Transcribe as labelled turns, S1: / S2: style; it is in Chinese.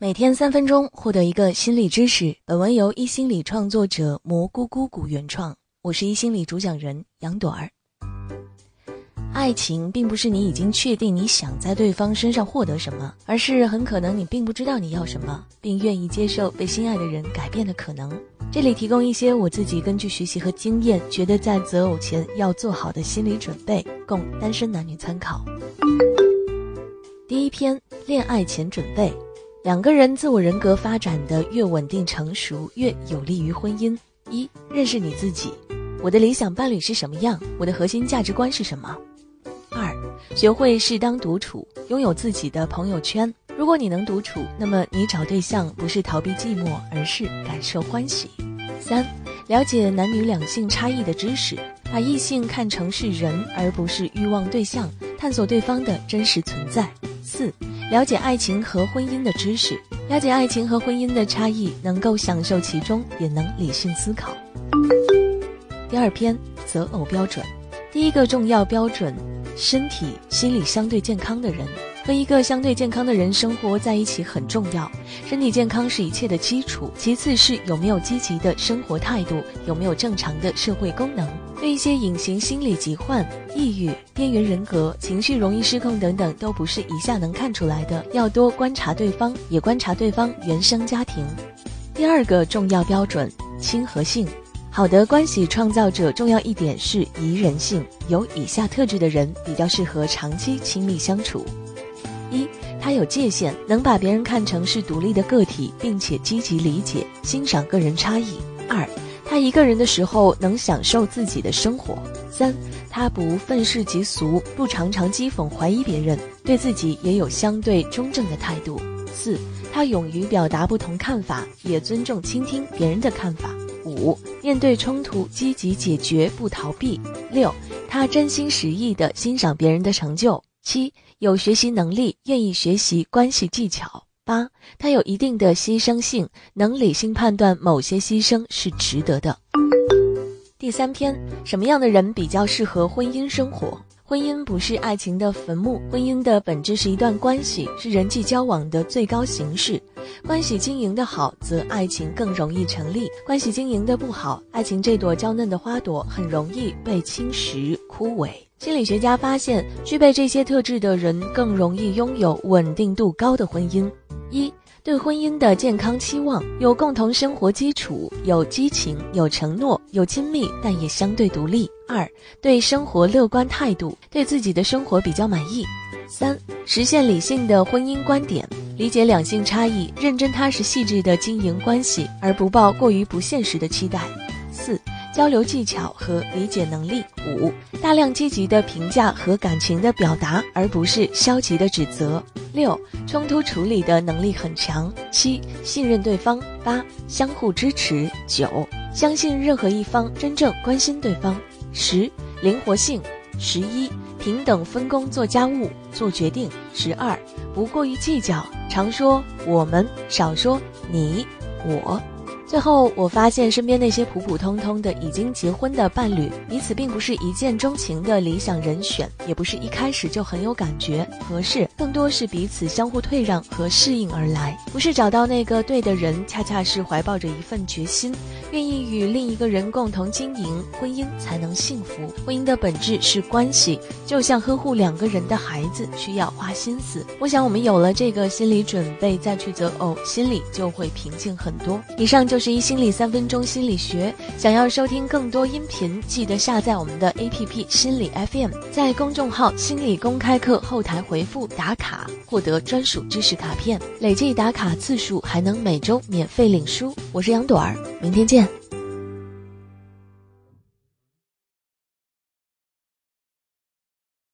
S1: 每天三分钟，获得一个心理知识。本文由一心理创作者蘑菇姑姑原创，我是一心理主讲人杨朵儿。爱情并不是你已经确定你想在对方身上获得什么，而是很可能你并不知道你要什么，并愿意接受被心爱的人改变的可能。这里提供一些我自己根据学习和经验，觉得在择偶前要做好的心理准备，供单身男女参考。第一篇：恋爱前准备。两个人自我人格发展的越稳定成熟，越有利于婚姻。一、认识你自己，我的理想伴侣是什么样？我的核心价值观是什么？二、学会适当独处，拥有自己的朋友圈。如果你能独处，那么你找对象不是逃避寂寞，而是感受欢喜。三、了解男女两性差异的知识，把异性看成是人而不是欲望对象，探索对方的真实存在。四。了解爱情和婚姻的知识，了解爱情和婚姻的差异，能够享受其中，也能理性思考。第二篇择偶标准，第一个重要标准，身体、心理相对健康的人。和一个相对健康的人生活在一起很重要，身体健康是一切的基础，其次是有没有积极的生活态度，有没有正常的社会功能。对一些隐形心理疾患、抑郁、边缘人格、情绪容易失控等等，都不是一下能看出来的，要多观察对方，也观察对方原生家庭。第二个重要标准，亲和性。好的关系创造者重要一点是宜人性，有以下特质的人比较适合长期亲密相处。一，他有界限，能把别人看成是独立的个体，并且积极理解、欣赏个人差异。二，他一个人的时候能享受自己的生活。三，他不愤世嫉俗，不常常讥讽怀疑别人，对自己也有相对中正的态度。四，他勇于表达不同看法，也尊重倾听别人的看法。五，面对冲突积极解决，不逃避。六，他真心实意地欣赏别人的成就。七。有学习能力，愿意学习关系技巧。八，他有一定的牺牲性，能理性判断某些牺牲是值得的。第三篇，什么样的人比较适合婚姻生活？婚姻不是爱情的坟墓，婚姻的本质是一段关系，是人际交往的最高形式。关系经营的好，则爱情更容易成立；关系经营的不好，爱情这朵娇嫩的花朵很容易被侵蚀枯萎。心理学家发现，具备这些特质的人更容易拥有稳定度高的婚姻。一对婚姻的健康期望有共同生活基础，有激情，有承诺，有亲密，但也相对独立。二对生活乐观态度，对自己的生活比较满意。三实现理性的婚姻观点，理解两性差异，认真踏实细致的经营关系，而不抱过于不现实的期待。四。交流技巧和理解能力。五、大量积极的评价和感情的表达，而不是消极的指责。六、冲突处理的能力很强。七、信任对方。八、相互支持。九、相信任何一方真正关心对方。十、灵活性。十一、平等分工做家务、做决定。十二、不过于计较，常说我们，少说你我。最后，我发现身边那些普普通通的已经结婚的伴侣，彼此并不是一见钟情的理想人选，也不是一开始就很有感觉合适，更多是彼此相互退让和适应而来。不是找到那个对的人，恰恰是怀抱着一份决心，愿意与另一个人共同经营婚姻才能幸福。婚姻的本质是关系，就像呵护两个人的孩子，需要花心思。我想我们有了这个心理准备，再去择偶，心里就会平静很多。以上就。十一心理三分钟心理学，想要收听更多音频，记得下载我们的 APP 心理 FM，在公众号心理公开课后台回复打卡，获得专属知识卡片，累计打卡次数还能每周免费领书。我是杨朵儿，明天见。